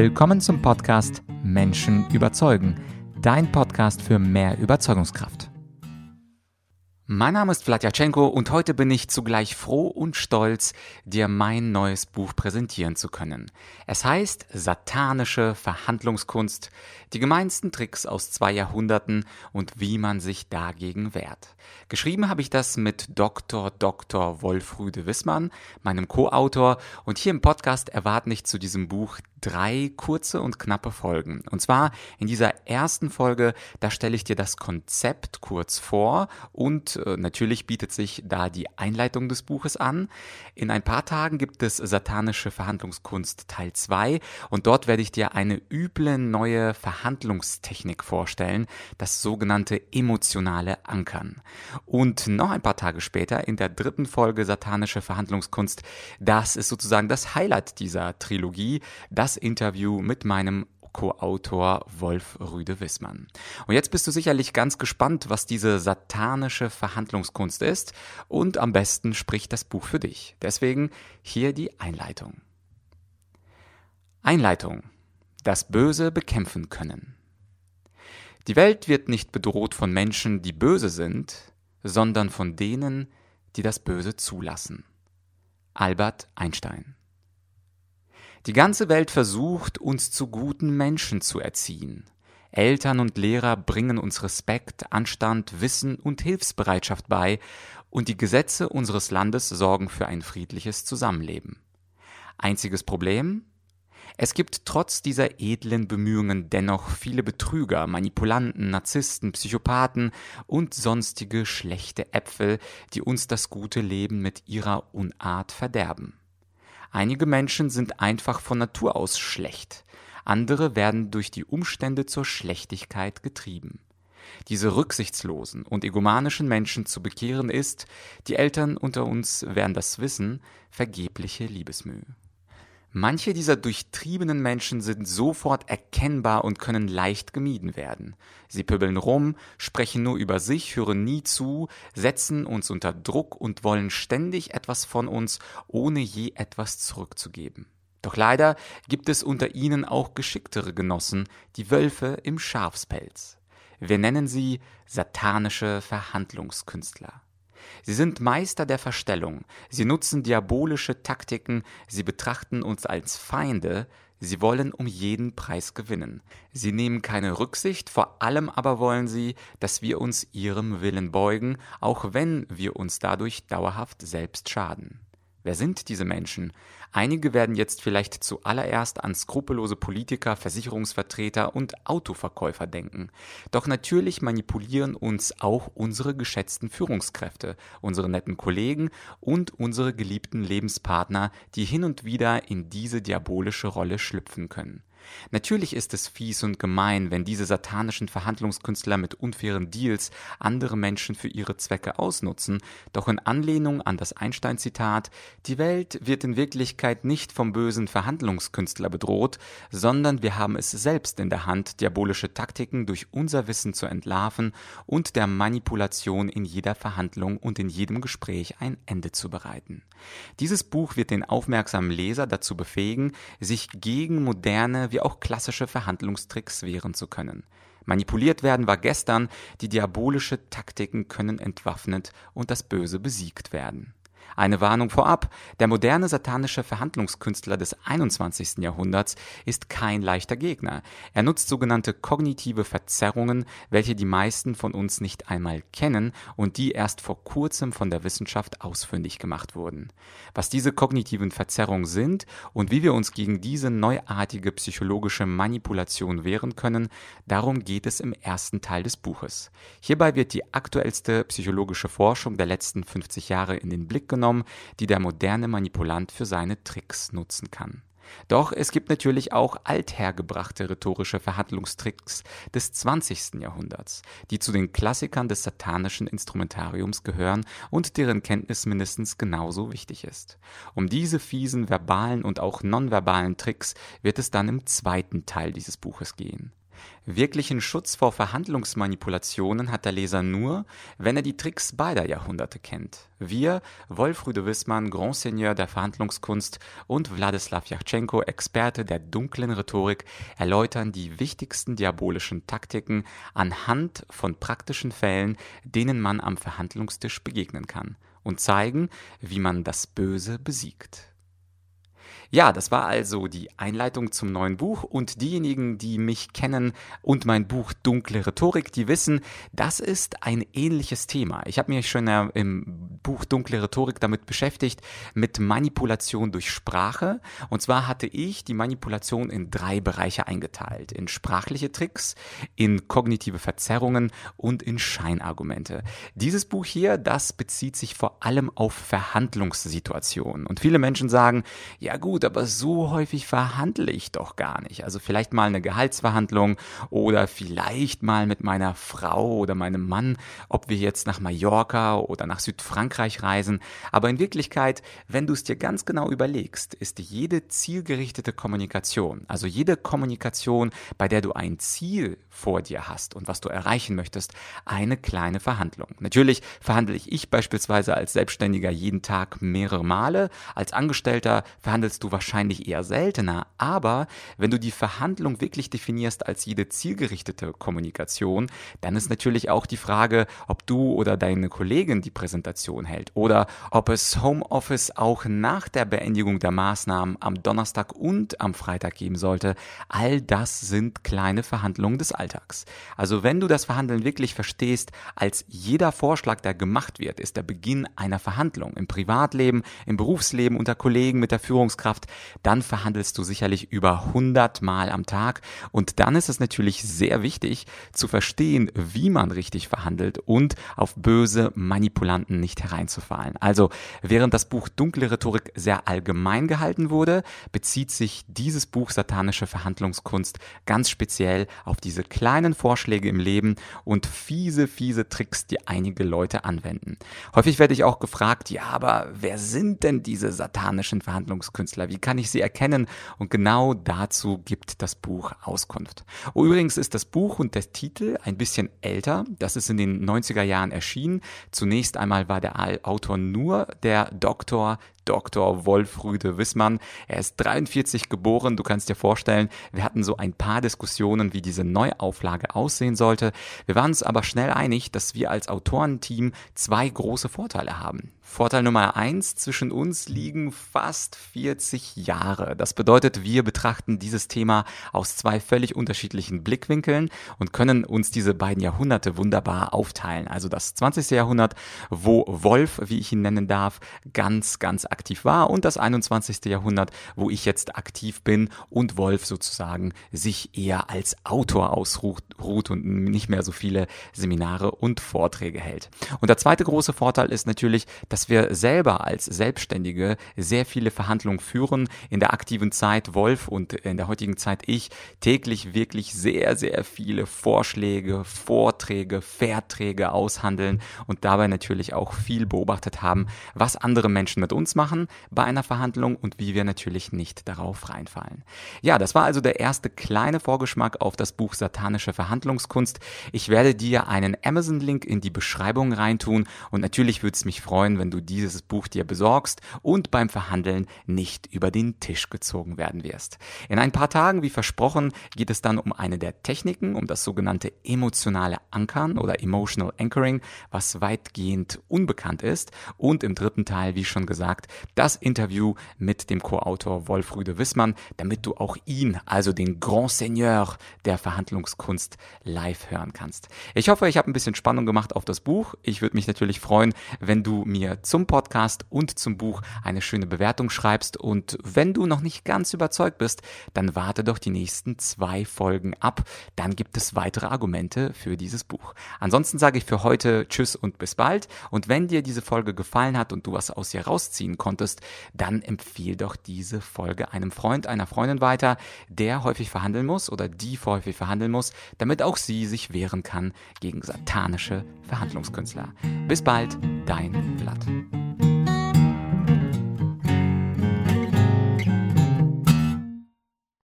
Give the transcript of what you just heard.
Willkommen zum Podcast Menschen überzeugen, dein Podcast für mehr Überzeugungskraft. Mein Name ist Vladyachenko und heute bin ich zugleich froh und stolz, dir mein neues Buch präsentieren zu können. Es heißt Satanische Verhandlungskunst, die gemeinsten Tricks aus zwei Jahrhunderten und wie man sich dagegen wehrt. Geschrieben habe ich das mit Dr. Dr. Wolfrüde Wissmann, meinem Co-Autor, und hier im Podcast erwarten dich zu diesem Buch drei kurze und knappe Folgen. Und zwar in dieser ersten Folge, da stelle ich dir das Konzept kurz vor und äh, natürlich bietet sich da die Einleitung des Buches an. In ein paar Tagen gibt es Satanische Verhandlungskunst Teil 2 und dort werde ich dir eine üble neue Verhandlungstechnik vorstellen, das sogenannte emotionale Ankern. Und noch ein paar Tage später in der dritten Folge Satanische Verhandlungskunst, das ist sozusagen das Highlight dieser Trilogie, das Interview mit meinem Co-Autor Wolf Rüde Wissmann. Und jetzt bist du sicherlich ganz gespannt, was diese satanische Verhandlungskunst ist und am besten spricht das Buch für dich. Deswegen hier die Einleitung. Einleitung. Das Böse bekämpfen können. Die Welt wird nicht bedroht von Menschen, die böse sind, sondern von denen, die das Böse zulassen. Albert Einstein die ganze Welt versucht, uns zu guten Menschen zu erziehen. Eltern und Lehrer bringen uns Respekt, Anstand, Wissen und Hilfsbereitschaft bei, und die Gesetze unseres Landes sorgen für ein friedliches Zusammenleben. Einziges Problem? Es gibt trotz dieser edlen Bemühungen dennoch viele Betrüger, Manipulanten, Narzissten, Psychopathen und sonstige schlechte Äpfel, die uns das gute Leben mit ihrer Unart verderben. Einige Menschen sind einfach von Natur aus schlecht, andere werden durch die Umstände zur Schlechtigkeit getrieben. Diese rücksichtslosen und egomanischen Menschen zu bekehren ist, die Eltern unter uns werden das wissen, vergebliche Liebesmühe. Manche dieser durchtriebenen Menschen sind sofort erkennbar und können leicht gemieden werden. Sie pöbeln rum, sprechen nur über sich, hören nie zu, setzen uns unter Druck und wollen ständig etwas von uns, ohne je etwas zurückzugeben. Doch leider gibt es unter ihnen auch geschicktere Genossen, die Wölfe im Schafspelz. Wir nennen sie satanische Verhandlungskünstler. Sie sind Meister der Verstellung, sie nutzen diabolische Taktiken, sie betrachten uns als Feinde, sie wollen um jeden Preis gewinnen. Sie nehmen keine Rücksicht, vor allem aber wollen sie, dass wir uns ihrem Willen beugen, auch wenn wir uns dadurch dauerhaft selbst schaden. Wer sind diese Menschen? Einige werden jetzt vielleicht zuallererst an skrupellose Politiker, Versicherungsvertreter und Autoverkäufer denken. Doch natürlich manipulieren uns auch unsere geschätzten Führungskräfte, unsere netten Kollegen und unsere geliebten Lebenspartner, die hin und wieder in diese diabolische Rolle schlüpfen können. Natürlich ist es fies und gemein, wenn diese satanischen Verhandlungskünstler mit unfairen Deals andere Menschen für ihre Zwecke ausnutzen, doch in Anlehnung an das Einstein-Zitat, die Welt wird in Wirklichkeit nicht vom bösen Verhandlungskünstler bedroht, sondern wir haben es selbst in der Hand, diabolische Taktiken durch unser Wissen zu entlarven und der Manipulation in jeder Verhandlung und in jedem Gespräch ein Ende zu bereiten. Dieses Buch wird den aufmerksamen Leser dazu befähigen, sich gegen moderne wie auch klassische Verhandlungstricks wehren zu können. Manipuliert werden war gestern, die diabolische Taktiken können entwaffnet und das Böse besiegt werden. Eine Warnung vorab, der moderne satanische Verhandlungskünstler des 21. Jahrhunderts ist kein leichter Gegner. Er nutzt sogenannte kognitive Verzerrungen, welche die meisten von uns nicht einmal kennen und die erst vor kurzem von der Wissenschaft ausfindig gemacht wurden. Was diese kognitiven Verzerrungen sind und wie wir uns gegen diese neuartige psychologische Manipulation wehren können, darum geht es im ersten Teil des Buches. Hierbei wird die aktuellste psychologische Forschung der letzten 50 Jahre in den Blick genommen genommen, die der moderne Manipulant für seine Tricks nutzen kann. Doch es gibt natürlich auch althergebrachte rhetorische Verhandlungstricks des 20. Jahrhunderts, die zu den Klassikern des satanischen Instrumentariums gehören und deren Kenntnis mindestens genauso wichtig ist. Um diese fiesen verbalen und auch nonverbalen Tricks wird es dann im zweiten Teil dieses Buches gehen. Wirklichen Schutz vor Verhandlungsmanipulationen hat der Leser nur, wenn er die Tricks beider Jahrhunderte kennt. Wir, Wolfrüde Wissmann, Grand Seigneur der Verhandlungskunst und Wladislaw Jachchenko, Experte der dunklen Rhetorik, erläutern die wichtigsten diabolischen Taktiken anhand von praktischen Fällen, denen man am Verhandlungstisch begegnen kann und zeigen, wie man das Böse besiegt. Ja, das war also die Einleitung zum neuen Buch und diejenigen, die mich kennen und mein Buch Dunkle Rhetorik, die wissen, das ist ein ähnliches Thema. Ich habe mich schon im Buch Dunkle Rhetorik damit beschäftigt, mit Manipulation durch Sprache. Und zwar hatte ich die Manipulation in drei Bereiche eingeteilt. In sprachliche Tricks, in kognitive Verzerrungen und in Scheinargumente. Dieses Buch hier, das bezieht sich vor allem auf Verhandlungssituationen. Und viele Menschen sagen, ja gut, gut, aber so häufig verhandle ich doch gar nicht. Also vielleicht mal eine Gehaltsverhandlung oder vielleicht mal mit meiner Frau oder meinem Mann, ob wir jetzt nach Mallorca oder nach Südfrankreich reisen. Aber in Wirklichkeit, wenn du es dir ganz genau überlegst, ist jede zielgerichtete Kommunikation, also jede Kommunikation, bei der du ein Ziel vor dir hast und was du erreichen möchtest, eine kleine Verhandlung. Natürlich verhandle ich beispielsweise als Selbstständiger jeden Tag mehrere Male. Als Angestellter verhandelst du wahrscheinlich eher seltener, aber wenn du die Verhandlung wirklich definierst als jede zielgerichtete Kommunikation, dann ist natürlich auch die Frage, ob du oder deine Kollegin die Präsentation hält oder ob es Homeoffice auch nach der Beendigung der Maßnahmen am Donnerstag und am Freitag geben sollte. All das sind kleine Verhandlungen des Alltags. Also wenn du das Verhandeln wirklich verstehst, als jeder Vorschlag, der gemacht wird, ist der Beginn einer Verhandlung im Privatleben, im Berufsleben, unter Kollegen, mit der Führungskraft, Führungskraft, dann verhandelst du sicherlich über 100 Mal am Tag. Und dann ist es natürlich sehr wichtig zu verstehen, wie man richtig verhandelt und auf böse Manipulanten nicht hereinzufallen. Also, während das Buch Dunkle Rhetorik sehr allgemein gehalten wurde, bezieht sich dieses Buch Satanische Verhandlungskunst ganz speziell auf diese kleinen Vorschläge im Leben und fiese, fiese Tricks, die einige Leute anwenden. Häufig werde ich auch gefragt, ja, aber wer sind denn diese satanischen Verhandlungskünstler? Wie kann ich sie erkennen? Und genau dazu gibt das Buch Auskunft. Oh, übrigens ist das Buch und der Titel ein bisschen älter. Das ist in den 90er Jahren erschienen. Zunächst einmal war der Autor nur der Doktor Dr. Wolfrüde Wissmann. Er ist 43 geboren. Du kannst dir vorstellen, wir hatten so ein paar Diskussionen, wie diese Neuauflage aussehen sollte. Wir waren uns aber schnell einig, dass wir als Autorenteam zwei große Vorteile haben. Vorteil Nummer eins, zwischen uns liegen fast 40 Jahre. Das bedeutet, wir betrachten dieses Thema aus zwei völlig unterschiedlichen Blickwinkeln und können uns diese beiden Jahrhunderte wunderbar aufteilen. Also das 20. Jahrhundert, wo Wolf, wie ich ihn nennen darf, ganz, ganz aktiv war und das 21. Jahrhundert, wo ich jetzt aktiv bin und Wolf sozusagen sich eher als Autor ausruht und nicht mehr so viele Seminare und Vorträge hält. Und der zweite große Vorteil ist natürlich, dass wir selber als Selbstständige sehr viele Verhandlungen führen. In der aktiven Zeit Wolf und in der heutigen Zeit ich täglich wirklich sehr, sehr viele Vorschläge, Vorträge, Verträge aushandeln und dabei natürlich auch viel beobachtet haben, was andere Menschen mit uns machen machen bei einer Verhandlung und wie wir natürlich nicht darauf reinfallen. Ja, das war also der erste kleine Vorgeschmack auf das Buch Satanische Verhandlungskunst. Ich werde dir einen Amazon-Link in die Beschreibung reintun und natürlich würde es mich freuen, wenn du dieses Buch dir besorgst und beim Verhandeln nicht über den Tisch gezogen werden wirst. In ein paar Tagen, wie versprochen, geht es dann um eine der Techniken, um das sogenannte emotionale Ankern oder Emotional Anchoring, was weitgehend unbekannt ist. Und im dritten Teil, wie schon gesagt, das Interview mit dem Co-Autor Wolfrüde Wissmann, damit du auch ihn, also den Grand Seigneur der Verhandlungskunst, live hören kannst. Ich hoffe, ich habe ein bisschen Spannung gemacht auf das Buch. Ich würde mich natürlich freuen, wenn du mir zum Podcast und zum Buch eine schöne Bewertung schreibst. Und wenn du noch nicht ganz überzeugt bist, dann warte doch die nächsten zwei Folgen ab. Dann gibt es weitere Argumente für dieses Buch. Ansonsten sage ich für heute Tschüss und bis bald. Und wenn dir diese Folge gefallen hat und du was aus ihr rausziehen konntest, dann empfiehl doch diese Folge einem Freund, einer Freundin weiter, der häufig verhandeln muss oder die häufig verhandeln muss, damit auch sie sich wehren kann gegen satanische Verhandlungskünstler. Bis bald, dein Blatt.